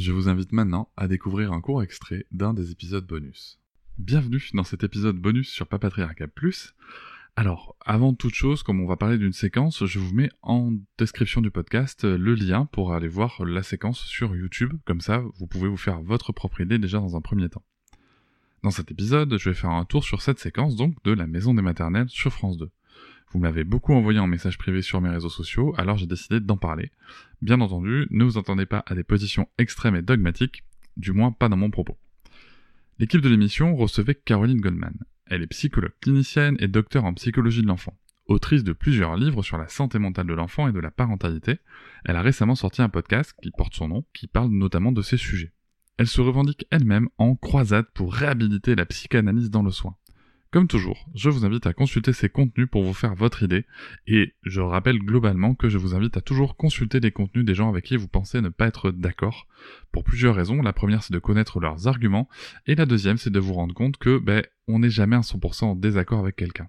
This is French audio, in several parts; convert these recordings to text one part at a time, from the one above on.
Je vous invite maintenant à découvrir un court extrait d'un des épisodes bonus. Bienvenue dans cet épisode bonus sur Papatriarcat Plus. Alors, avant toute chose, comme on va parler d'une séquence, je vous mets en description du podcast le lien pour aller voir la séquence sur YouTube. Comme ça, vous pouvez vous faire votre propre idée déjà dans un premier temps. Dans cet épisode, je vais faire un tour sur cette séquence donc de la maison des maternelles sur France 2. Vous me l'avez beaucoup envoyé en message privé sur mes réseaux sociaux, alors j'ai décidé d'en parler. Bien entendu, ne vous entendez pas à des positions extrêmes et dogmatiques, du moins pas dans mon propos. L'équipe de l'émission recevait Caroline Goldman. Elle est psychologue clinicienne et docteur en psychologie de l'enfant. Autrice de plusieurs livres sur la santé mentale de l'enfant et de la parentalité, elle a récemment sorti un podcast qui porte son nom, qui parle notamment de ces sujets. Elle se revendique elle-même en croisade pour réhabiliter la psychanalyse dans le soin. Comme toujours, je vous invite à consulter ces contenus pour vous faire votre idée, et je rappelle globalement que je vous invite à toujours consulter les contenus des gens avec qui vous pensez ne pas être d'accord, pour plusieurs raisons. La première, c'est de connaître leurs arguments, et la deuxième, c'est de vous rendre compte que, ben, on n'est jamais à 100% en désaccord avec quelqu'un.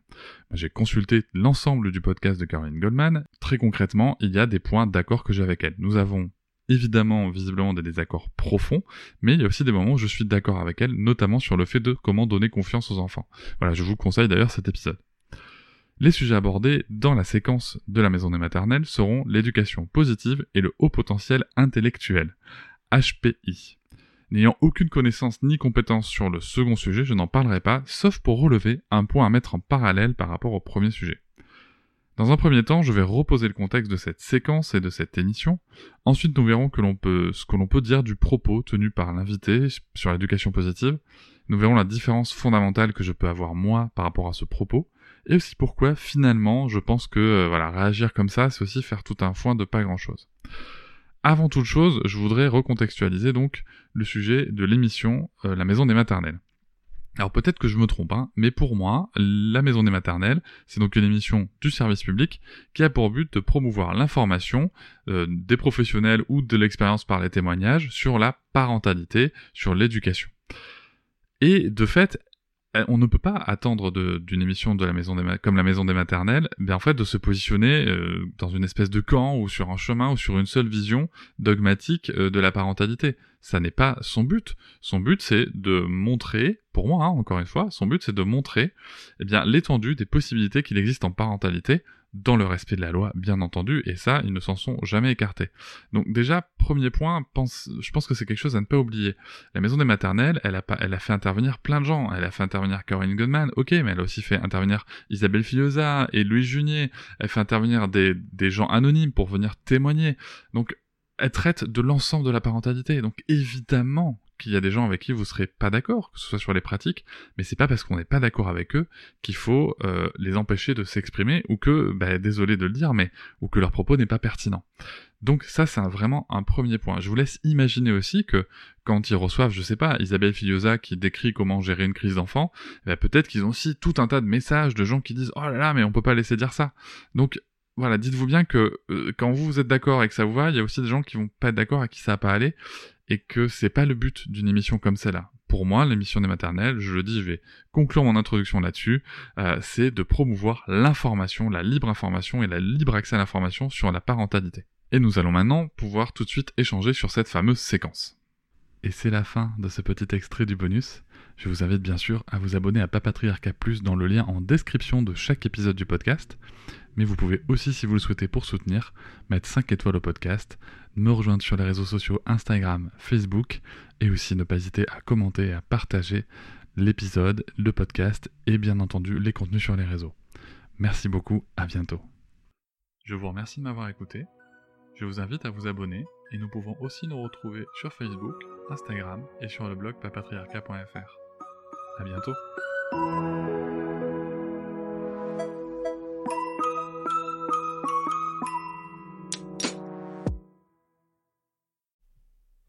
J'ai consulté l'ensemble du podcast de Caroline Goldman. Très concrètement, il y a des points d'accord que j'ai avec elle. Nous avons évidemment visiblement des désaccords profonds, mais il y a aussi des moments où je suis d'accord avec elle, notamment sur le fait de comment donner confiance aux enfants. Voilà, je vous conseille d'ailleurs cet épisode. Les sujets abordés dans la séquence de la maison des maternelles seront l'éducation positive et le haut potentiel intellectuel, HPI. N'ayant aucune connaissance ni compétence sur le second sujet, je n'en parlerai pas, sauf pour relever un point à mettre en parallèle par rapport au premier sujet. Dans un premier temps, je vais reposer le contexte de cette séquence et de cette émission. Ensuite, nous verrons ce que l'on peut dire du propos tenu par l'invité sur l'éducation positive. Nous verrons la différence fondamentale que je peux avoir moi par rapport à ce propos. Et aussi pourquoi, finalement, je pense que, euh, voilà, réagir comme ça, c'est aussi faire tout un foin de pas grand chose. Avant toute chose, je voudrais recontextualiser donc le sujet de l'émission euh, La Maison des Maternelles. Alors peut-être que je me trompe, hein, mais pour moi, la Maison des Maternelles, c'est donc une émission du service public qui a pour but de promouvoir l'information euh, des professionnels ou de l'expérience par les témoignages sur la parentalité, sur l'éducation. Et de fait, on ne peut pas attendre d'une émission de la maison comme la maison des maternelles, ben en fait de se positionner euh, dans une espèce de camp ou sur un chemin ou sur une seule vision dogmatique euh, de la parentalité. Ça n'est pas son but. Son but c'est de montrer, pour moi hein, encore une fois, son but c'est de montrer eh bien l'étendue des possibilités qu'il existe en parentalité dans le respect de la loi, bien entendu, et ça, ils ne s'en sont jamais écartés. Donc déjà, premier point, je pense que c'est quelque chose à ne pas oublier. La maison des maternelles, elle a, pas, elle a fait intervenir plein de gens. Elle a fait intervenir Caroline Goodman, ok, mais elle a aussi fait intervenir Isabelle Filiosa et Louis Junier. Elle fait intervenir des, des gens anonymes pour venir témoigner. Donc, elle traite de l'ensemble de la parentalité. Donc évidemment qu'il y a des gens avec qui vous serez pas d'accord, que ce soit sur les pratiques, mais c'est pas parce qu'on n'est pas d'accord avec eux qu'il faut euh, les empêcher de s'exprimer ou que, bah, désolé de le dire, mais ou que leur propos n'est pas pertinent. Donc ça, c'est vraiment un premier point. Je vous laisse imaginer aussi que quand ils reçoivent, je sais pas, Isabelle Filiosa qui décrit comment gérer une crise d'enfant, bah, peut-être qu'ils ont aussi tout un tas de messages de gens qui disent oh là là, mais on peut pas laisser dire ça. Donc voilà, dites-vous bien que euh, quand vous, vous êtes d'accord et que ça vous va, il y a aussi des gens qui vont pas être d'accord à qui ça va pas aller et que c'est pas le but d'une émission comme celle-là. pour moi, l'émission des maternelles, je le dis, je vais conclure mon introduction là-dessus, euh, c'est de promouvoir l'information, la libre information et la libre accès à l'information sur la parentalité. Et nous allons maintenant pouvoir tout de suite échanger sur cette fameuse séquence. Et c'est la fin de ce petit extrait du bonus. Je vous invite bien sûr à vous abonner à Papatriarca Plus dans le lien en description de chaque épisode du podcast. Mais vous pouvez aussi, si vous le souhaitez pour soutenir, mettre 5 étoiles au podcast, me rejoindre sur les réseaux sociaux Instagram, Facebook, et aussi ne pas hésiter à commenter et à partager l'épisode, le podcast et bien entendu les contenus sur les réseaux. Merci beaucoup, à bientôt. Je vous remercie de m'avoir écouté. Je vous invite à vous abonner et nous pouvons aussi nous retrouver sur Facebook, Instagram et sur le blog papatriarca.fr. À bientôt.